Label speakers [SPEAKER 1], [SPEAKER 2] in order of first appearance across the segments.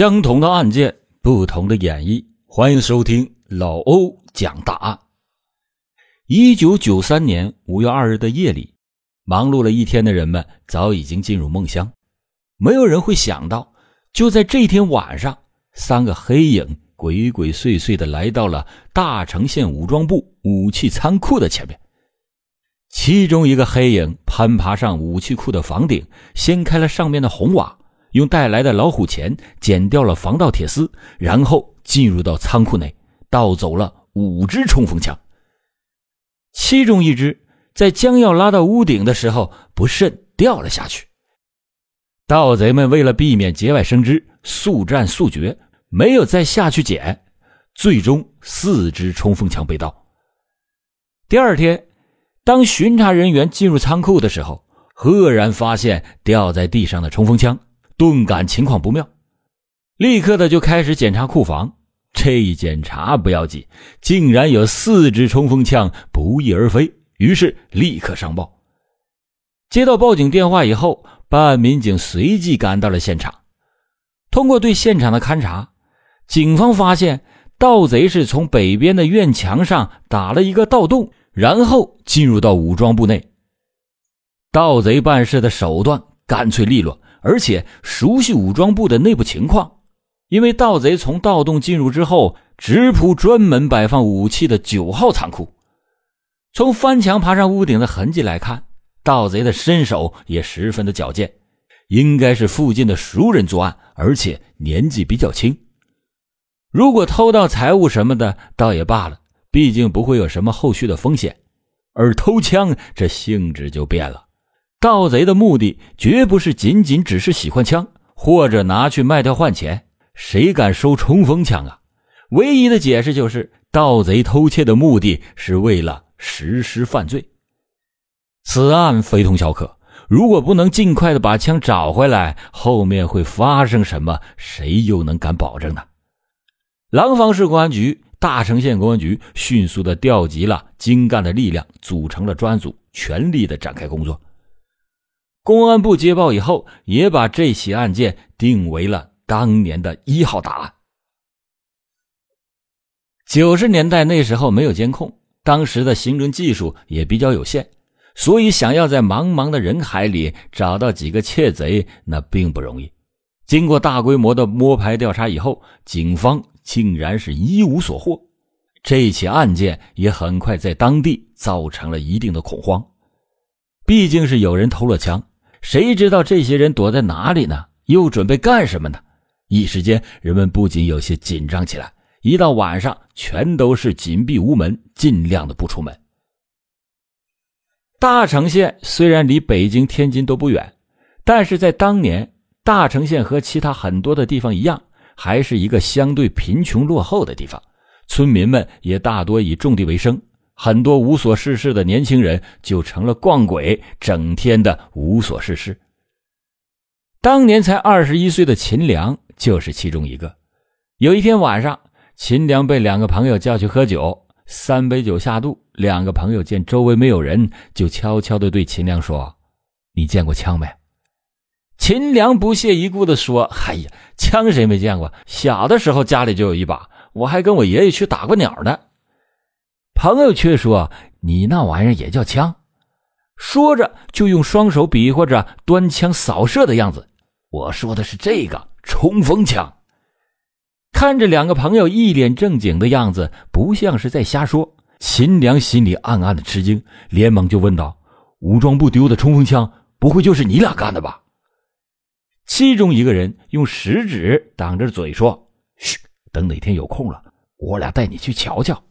[SPEAKER 1] 相同的案件，不同的演绎。欢迎收听老欧讲大案。一九九三年五月二日的夜里，忙碌了一天的人们早已经进入梦乡。没有人会想到，就在这天晚上，三个黑影鬼鬼祟祟的来到了大城县武装部武器仓库的前面。其中一个黑影攀爬上武器库的房顶，掀开了上面的红瓦。用带来的老虎钳剪掉了防盗铁丝，然后进入到仓库内，盗走了五支冲锋枪。其中一支在将要拉到屋顶的时候，不慎掉了下去。盗贼们为了避免节外生枝，速战速决，没有再下去捡。最终，四支冲锋枪被盗。第二天，当巡查人员进入仓库的时候，赫然发现掉在地上的冲锋枪。顿感情况不妙，立刻的就开始检查库房。这一检查不要紧，竟然有四支冲锋枪不翼而飞，于是立刻上报。接到报警电话以后，办案民警随即赶到了现场。通过对现场的勘查，警方发现盗贼是从北边的院墙上打了一个盗洞，然后进入到武装部内。盗贼办事的手段干脆利落。而且熟悉武装部的内部情况，因为盗贼从盗洞进入之后，直扑专门摆放武器的九号仓库。从翻墙爬上屋顶的痕迹来看，盗贼的身手也十分的矫健，应该是附近的熟人作案，而且年纪比较轻。如果偷盗财物什么的，倒也罢了，毕竟不会有什么后续的风险。而偷枪，这性质就变了。盗贼的目的绝不是仅仅只是喜欢枪，或者拿去卖掉换钱。谁敢收冲锋枪啊？唯一的解释就是，盗贼偷窃的目的是为了实施犯罪。此案非同小可，如果不能尽快的把枪找回来，后面会发生什么，谁又能敢保证呢？廊坊市公安局、大城县公安局迅速的调集了精干的力量，组成了专案组，全力的展开工作。公安部接报以后，也把这起案件定为了当年的一号大案。九十年代那时候没有监控，当时的刑侦技术也比较有限，所以想要在茫茫的人海里找到几个窃贼，那并不容易。经过大规模的摸排调查以后，警方竟然是一无所获。这起案件也很快在当地造成了一定的恐慌，毕竟是有人偷了枪。谁知道这些人躲在哪里呢？又准备干什么呢？一时间，人们不仅有些紧张起来。一到晚上，全都是紧闭屋门，尽量的不出门。大城县虽然离北京、天津都不远，但是在当年，大城县和其他很多的地方一样，还是一个相对贫穷落后的地方。村民们也大多以种地为生。很多无所事事的年轻人就成了逛鬼，整天的无所事事。当年才二十一岁的秦良就是其中一个。有一天晚上，秦良被两个朋友叫去喝酒，三杯酒下肚，两个朋友见周围没有人，就悄悄的对秦良说：“你见过枪没？”秦良不屑一顾的说：“哎呀，枪谁没见过？小的时候家里就有一把，我还跟我爷爷去打过鸟呢。”朋友却说：“你那玩意儿也叫枪？”说着就用双手比划着端枪扫射的样子。我说的是这个冲锋枪。看着两个朋友一脸正经的样子，不像是在瞎说。秦良心里暗暗的吃惊，连忙就问道：“武装部丢的冲锋枪，不会就是你俩干的吧？”其中一个人用食指挡着嘴说：“嘘，等哪天有空了，我俩带你去瞧瞧。”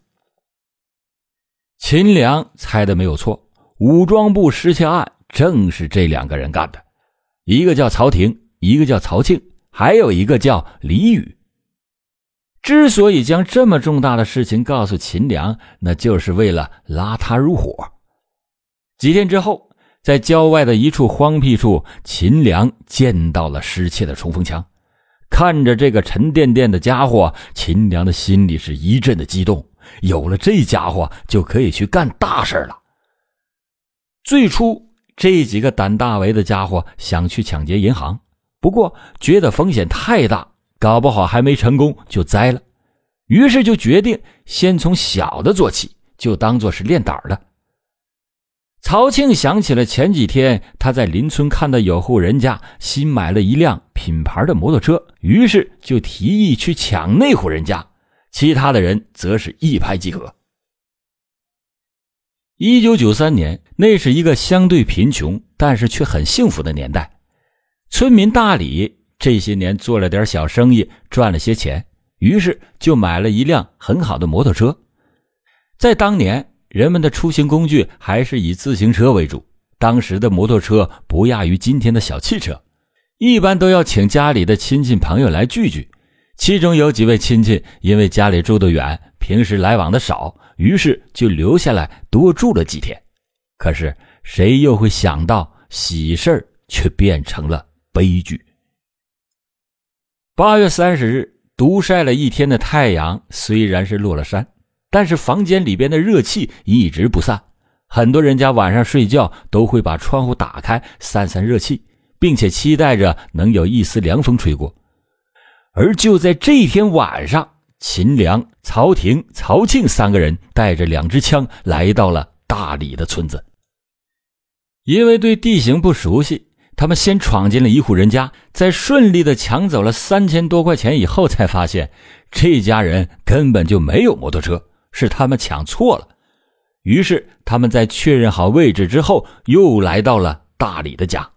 [SPEAKER 1] 秦良猜的没有错，武装部失窃案正是这两个人干的，一个叫曹廷，一个叫曹庆，还有一个叫李宇。之所以将这么重大的事情告诉秦良，那就是为了拉他入伙。几天之后，在郊外的一处荒僻处，秦良见到了失窃的冲锋枪，看着这个沉甸甸的家伙，秦良的心里是一阵的激动。有了这家伙，就可以去干大事了。最初，这几个胆大为的家伙想去抢劫银行，不过觉得风险太大，搞不好还没成功就栽了。于是就决定先从小的做起，就当做是练胆的。曹庆想起了前几天他在邻村看到有户人家新买了一辆品牌的摩托车，于是就提议去抢那户人家。其他的人则是一拍即合。一九九三年，那是一个相对贫穷，但是却很幸福的年代。村民大李这些年做了点小生意，赚了些钱，于是就买了一辆很好的摩托车。在当年，人们的出行工具还是以自行车为主。当时的摩托车不亚于今天的小汽车，一般都要请家里的亲戚朋友来聚聚。其中有几位亲戚因为家里住得远，平时来往的少，于是就留下来多住了几天。可是谁又会想到喜事却变成了悲剧？八月三十日，独晒了一天的太阳虽然是落了山，但是房间里边的热气一直不散。很多人家晚上睡觉都会把窗户打开散散热气，并且期待着能有一丝凉风吹过。而就在这天晚上，秦良、曹廷、曹庆三个人带着两支枪来到了大李的村子。因为对地形不熟悉，他们先闯进了一户人家，在顺利的抢走了三千多块钱以后，才发现这家人根本就没有摩托车，是他们抢错了。于是他们在确认好位置之后，又来到了大李的家。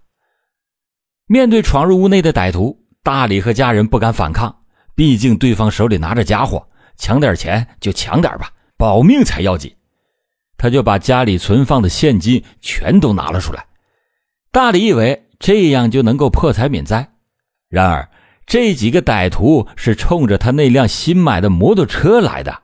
[SPEAKER 1] 面对闯入屋内的歹徒。大李和家人不敢反抗，毕竟对方手里拿着家伙，抢点钱就抢点吧，保命才要紧。他就把家里存放的现金全都拿了出来。大李以为这样就能够破财免灾，然而这几个歹徒是冲着他那辆新买的摩托车来的。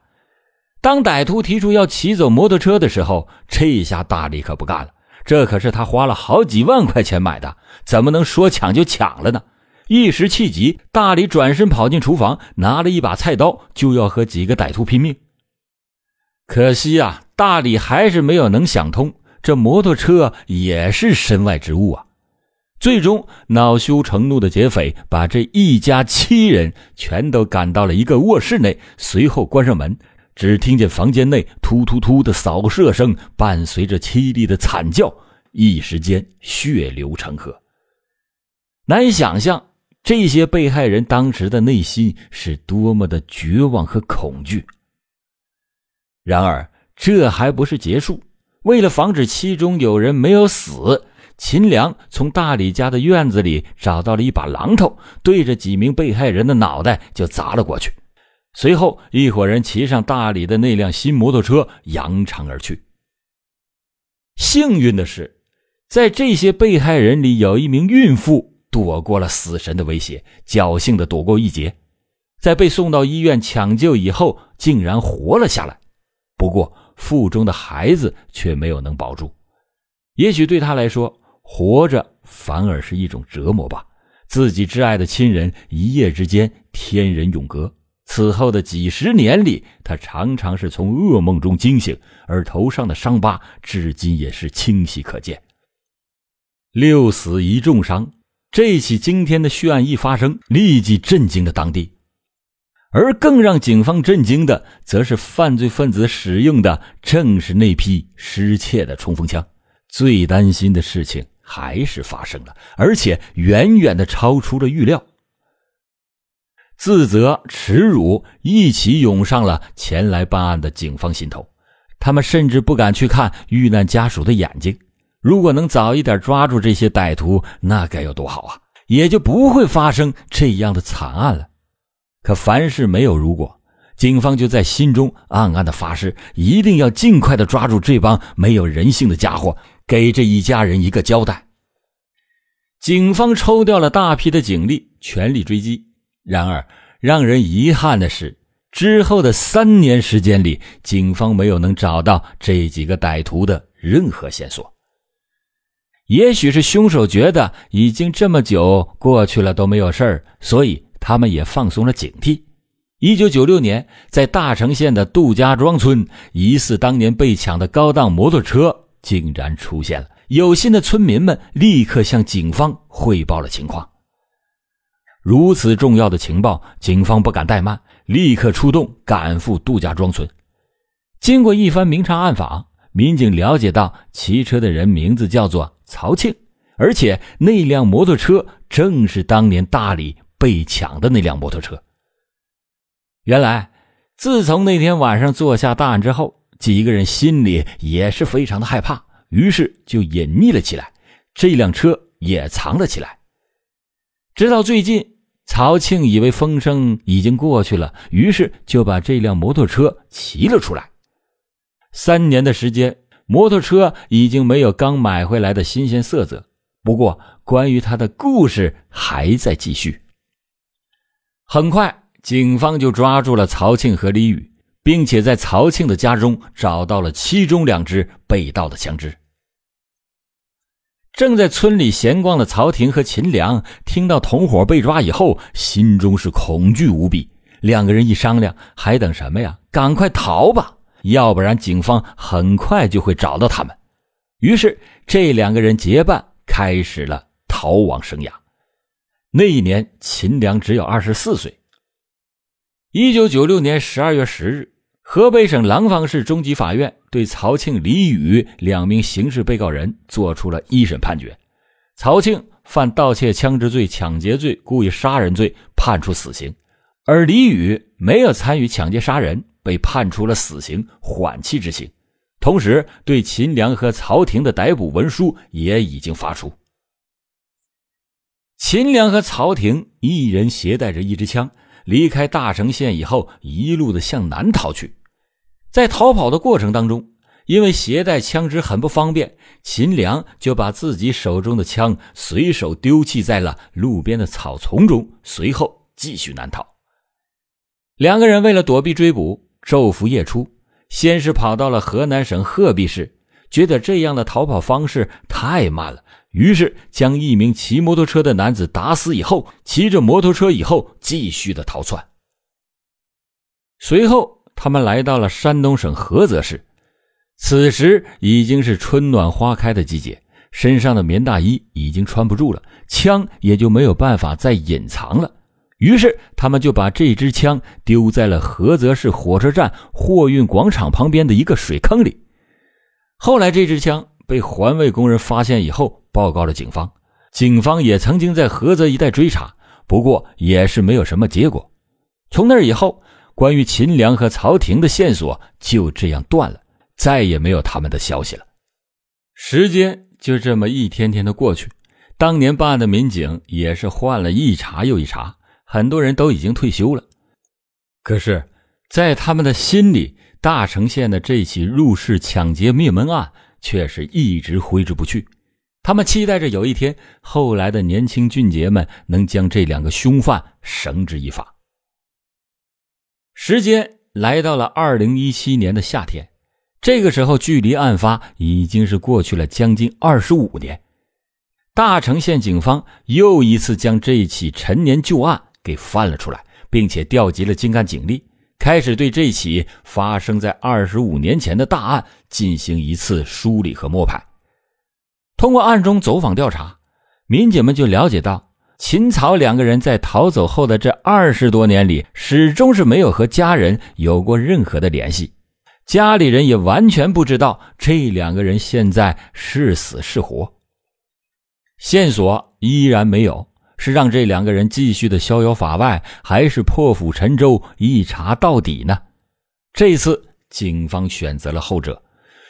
[SPEAKER 1] 当歹徒提出要骑走摩托车的时候，这下大李可不干了，这可是他花了好几万块钱买的，怎么能说抢就抢了呢？一时气急，大李转身跑进厨房，拿了一把菜刀，就要和几个歹徒拼命。可惜啊，大李还是没有能想通，这摩托车也是身外之物啊。最终，恼羞成怒的劫匪把这一家七人全都赶到了一个卧室内，随后关上门。只听见房间内突突突的扫射声，伴随着凄厉的惨叫，一时间血流成河。难以想象。这些被害人当时的内心是多么的绝望和恐惧。然而，这还不是结束。为了防止其中有人没有死，秦良从大李家的院子里找到了一把榔头，对着几名被害人的脑袋就砸了过去。随后，一伙人骑上大李的那辆新摩托车，扬长而去。幸运的是，在这些被害人里有一名孕妇。躲过了死神的威胁，侥幸的躲过一劫，在被送到医院抢救以后，竟然活了下来。不过腹中的孩子却没有能保住。也许对他来说，活着反而是一种折磨吧。自己挚爱的亲人一夜之间天人永隔，此后的几十年里，他常常是从噩梦中惊醒，而头上的伤疤至今也是清晰可见。六死一重伤。这起惊天的血案一发生，立即震惊了当地。而更让警方震惊的，则是犯罪分子使用的正是那批失窃的冲锋枪。最担心的事情还是发生了，而且远远的超出了预料。自责、耻辱一起涌上了前来办案的警方心头，他们甚至不敢去看遇难家属的眼睛。如果能早一点抓住这些歹徒，那该有多好啊！也就不会发生这样的惨案了。可凡事没有如果，警方就在心中暗暗的发誓，一定要尽快的抓住这帮没有人性的家伙，给这一家人一个交代。警方抽调了大批的警力，全力追击。然而，让人遗憾的是，之后的三年时间里，警方没有能找到这几个歹徒的任何线索。也许是凶手觉得已经这么久过去了都没有事儿，所以他们也放松了警惕。一九九六年，在大城县的杜家庄村，疑似当年被抢的高档摩托车竟然出现了。有心的村民们立刻向警方汇报了情况。如此重要的情报，警方不敢怠慢，立刻出动赶赴杜家庄村。经过一番明察暗访，民警了解到骑车的人名字叫做曹庆，而且那辆摩托车正是当年大理被抢的那辆摩托车。原来，自从那天晚上做下大案之后，几个人心里也是非常的害怕，于是就隐匿了起来，这辆车也藏了起来。直到最近。曹庆以为风声已经过去了，于是就把这辆摩托车骑了出来。三年的时间，摩托车已经没有刚买回来的新鲜色泽。不过，关于他的故事还在继续。很快，警方就抓住了曹庆和李宇，并且在曹庆的家中找到了其中两支被盗的枪支。正在村里闲逛的曹婷和秦良听到同伙被抓以后，心中是恐惧无比。两个人一商量，还等什么呀？赶快逃吧，要不然警方很快就会找到他们。于是，这两个人结伴开始了逃亡生涯。那一年，秦良只有二十四岁。一九九六年十二月十日。河北省廊坊市中级法院对曹庆、李宇两名刑事被告人作出了一审判决。曹庆犯盗窃枪支罪、抢劫罪、故意杀人罪，判处死刑；而李宇没有参与抢劫杀人，被判处了死刑缓期执行。同时，对秦良和曹廷的逮捕文书也已经发出。秦良和曹廷一人携带着一支枪，离开大城县以后，一路的向南逃去。在逃跑的过程当中，因为携带枪支很不方便，秦良就把自己手中的枪随手丢弃在了路边的草丛中，随后继续南逃。两个人为了躲避追捕，昼伏夜出，先是跑到了河南省鹤壁市，觉得这样的逃跑方式太慢了，于是将一名骑摩托车的男子打死以后，骑着摩托车以后继续的逃窜。随后。他们来到了山东省菏泽市，此时已经是春暖花开的季节，身上的棉大衣已经穿不住了，枪也就没有办法再隐藏了。于是，他们就把这支枪丢在了菏泽市火车站货运广场旁边的一个水坑里。后来，这支枪被环卫工人发现以后，报告了警方。警方也曾经在菏泽一带追查，不过也是没有什么结果。从那以后。关于秦良和曹廷的线索就这样断了，再也没有他们的消息了。时间就这么一天天的过去，当年办案的民警也是换了一茬又一茬，很多人都已经退休了。可是，在他们的心里，大城县的这起入室抢劫灭门案却是一直挥之不去。他们期待着有一天，后来的年轻俊杰们能将这两个凶犯绳之以法。时间来到了二零一七年的夏天，这个时候距离案发已经是过去了将近二十五年。大城县警方又一次将这起陈年旧案给翻了出来，并且调集了精干警力，开始对这起发生在二十五年前的大案进行一次梳理和摸排。通过暗中走访调查，民警们就了解到。秦曹两个人在逃走后的这二十多年里，始终是没有和家人有过任何的联系，家里人也完全不知道这两个人现在是死是活。线索依然没有，是让这两个人继续的逍遥法外，还是破釜沉舟一查到底呢？这次警方选择了后者，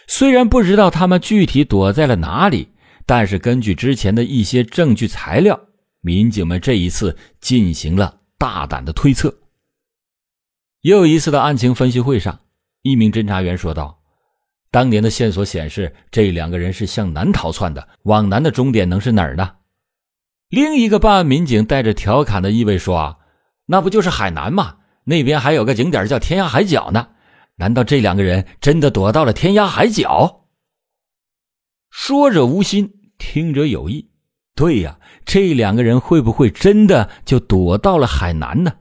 [SPEAKER 1] 虽然不知道他们具体躲在了哪里，但是根据之前的一些证据材料。民警们这一次进行了大胆的推测。又一次的案情分析会上，一名侦查员说道：“当年的线索显示，这两个人是向南逃窜的，往南的终点能是哪儿呢？”另一个办案民警带着调侃的意味说：“啊，那不就是海南吗？那边还有个景点叫天涯海角呢。难道这两个人真的躲到了天涯海角？”说者无心，听者有意。对呀，这两个人会不会真的就躲到了海南呢？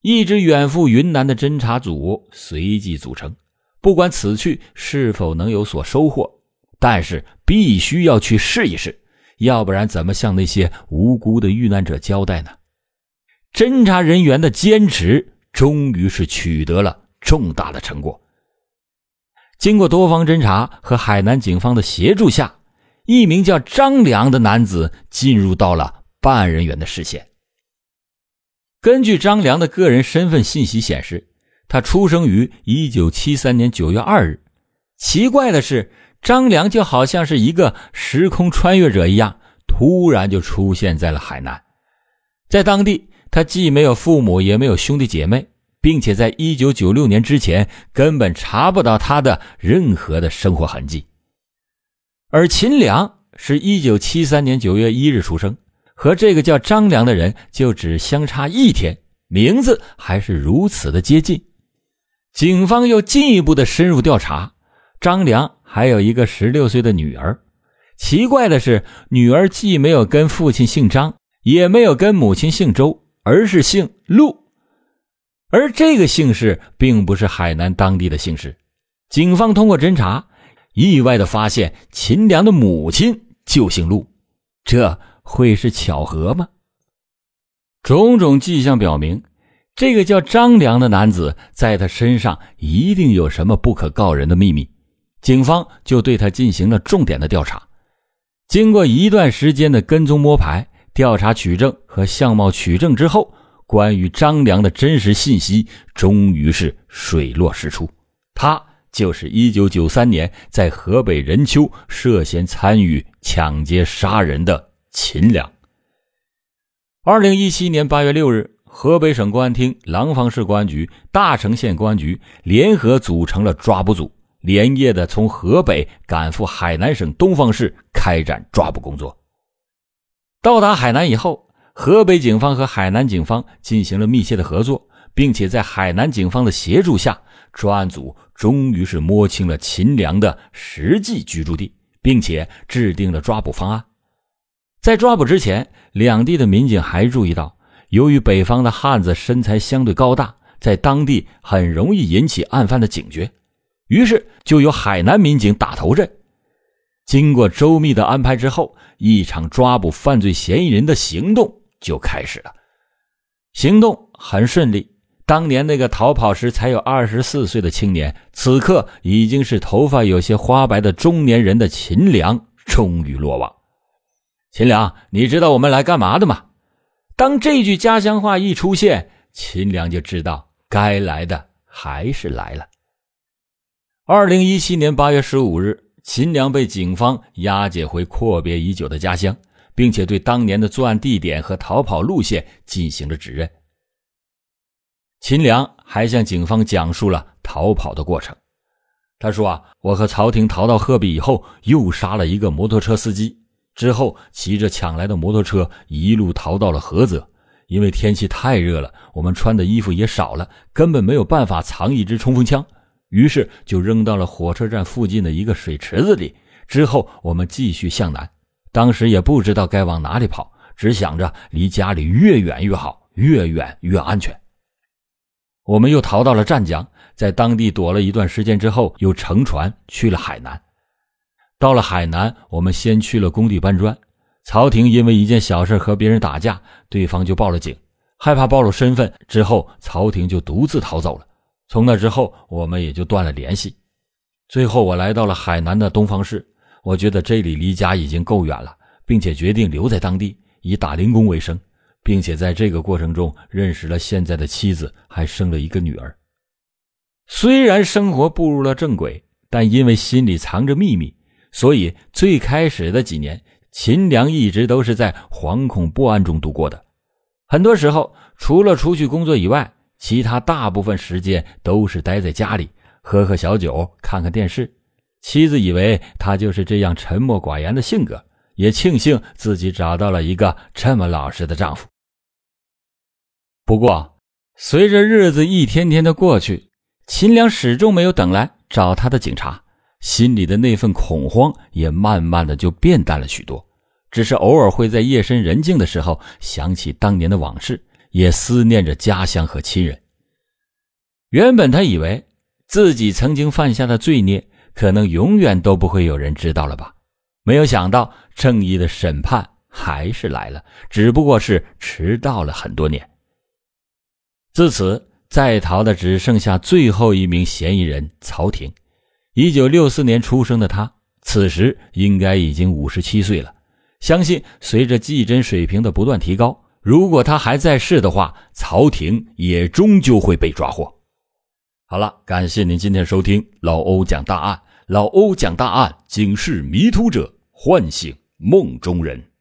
[SPEAKER 1] 一支远赴云南的侦查组随即组成，不管此去是否能有所收获，但是必须要去试一试，要不然怎么向那些无辜的遇难者交代呢？侦查人员的坚持终于是取得了重大的成果。经过多方侦查和海南警方的协助下，一名叫张良的男子进入到了办案人员的视线。根据张良的个人身份信息显示，他出生于一九七三年九月二日。奇怪的是。张良就好像是一个时空穿越者一样，突然就出现在了海南。在当地，他既没有父母，也没有兄弟姐妹，并且在一九九六年之前根本查不到他的任何的生活痕迹。而秦良是一九七三年九月一日出生，和这个叫张良的人就只相差一天，名字还是如此的接近。警方又进一步的深入调查，张良。还有一个十六岁的女儿，奇怪的是，女儿既没有跟父亲姓张，也没有跟母亲姓周，而是姓陆。而这个姓氏并不是海南当地的姓氏。警方通过侦查，意外的发现秦良的母亲就姓陆，这会是巧合吗？种种迹象表明，这个叫张良的男子在他身上一定有什么不可告人的秘密。警方就对他进行了重点的调查，经过一段时间的跟踪摸排、调查取证和相貌取证之后，关于张良的真实信息终于是水落石出，他就是1993年在河北任丘涉嫌参与抢劫杀人的秦良。2017年8月6日，河北省公安厅廊坊市公安局、大城县公安局联合组成了抓捕组。连夜的从河北赶赴海南省东方市开展抓捕工作。到达海南以后，河北警方和海南警方进行了密切的合作，并且在海南警方的协助下，专案组终于是摸清了秦良的实际居住地，并且制定了抓捕方案。在抓捕之前，两地的民警还注意到，由于北方的汉子身材相对高大，在当地很容易引起案犯的警觉。于是，就由海南民警打头阵。经过周密的安排之后，一场抓捕犯罪嫌疑人的行动就开始了。行动很顺利。当年那个逃跑时才有二十四岁的青年，此刻已经是头发有些花白的中年人的秦良，终于落网。秦良，你知道我们来干嘛的吗？当这句家乡话一出现，秦良就知道该来的还是来了。二零一七年八月十五日，秦良被警方押解回阔别已久的家乡，并且对当年的作案地点和逃跑路线进行了指认。秦良还向警方讲述了逃跑的过程。他说：“啊，我和曹婷逃到鹤壁以后，又杀了一个摩托车司机，之后骑着抢来的摩托车一路逃到了菏泽。因为天气太热了，我们穿的衣服也少了，根本没有办法藏一支冲锋枪。”于是就扔到了火车站附近的一个水池子里。之后我们继续向南，当时也不知道该往哪里跑，只想着离家里越远越好，越远越安全。我们又逃到了湛江，在当地躲了一段时间之后，又乘船去了海南。到了海南，我们先去了工地搬砖。曹婷因为一件小事和别人打架，对方就报了警，害怕暴露身份，之后曹婷就独自逃走了。从那之后，我们也就断了联系。最后，我来到了海南的东方市，我觉得这里离家已经够远了，并且决定留在当地以打零工为生，并且在这个过程中认识了现在的妻子，还生了一个女儿。虽然生活步入了正轨，但因为心里藏着秘密，所以最开始的几年，秦良一直都是在惶恐不安中度过的。很多时候，除了出去工作以外，其他大部分时间都是待在家里，喝喝小酒，看看电视。妻子以为他就是这样沉默寡言的性格，也庆幸自己找到了一个这么老实的丈夫。不过，随着日子一天天的过去，秦良始终没有等来找他的警察，心里的那份恐慌也慢慢的就变淡了许多，只是偶尔会在夜深人静的时候想起当年的往事。也思念着家乡和亲人。原本他以为自己曾经犯下的罪孽，可能永远都不会有人知道了吧？没有想到正义的审判还是来了，只不过是迟到了很多年。自此，在逃的只剩下最后一名嫌疑人曹婷。一九六四年出生的他，此时应该已经五十七岁了。相信随着技侦水平的不断提高，如果他还在世的话，曹廷也终究会被抓获。好了，感谢您今天收听老欧讲大案。老欧讲大案，警示迷途者，唤醒梦中人。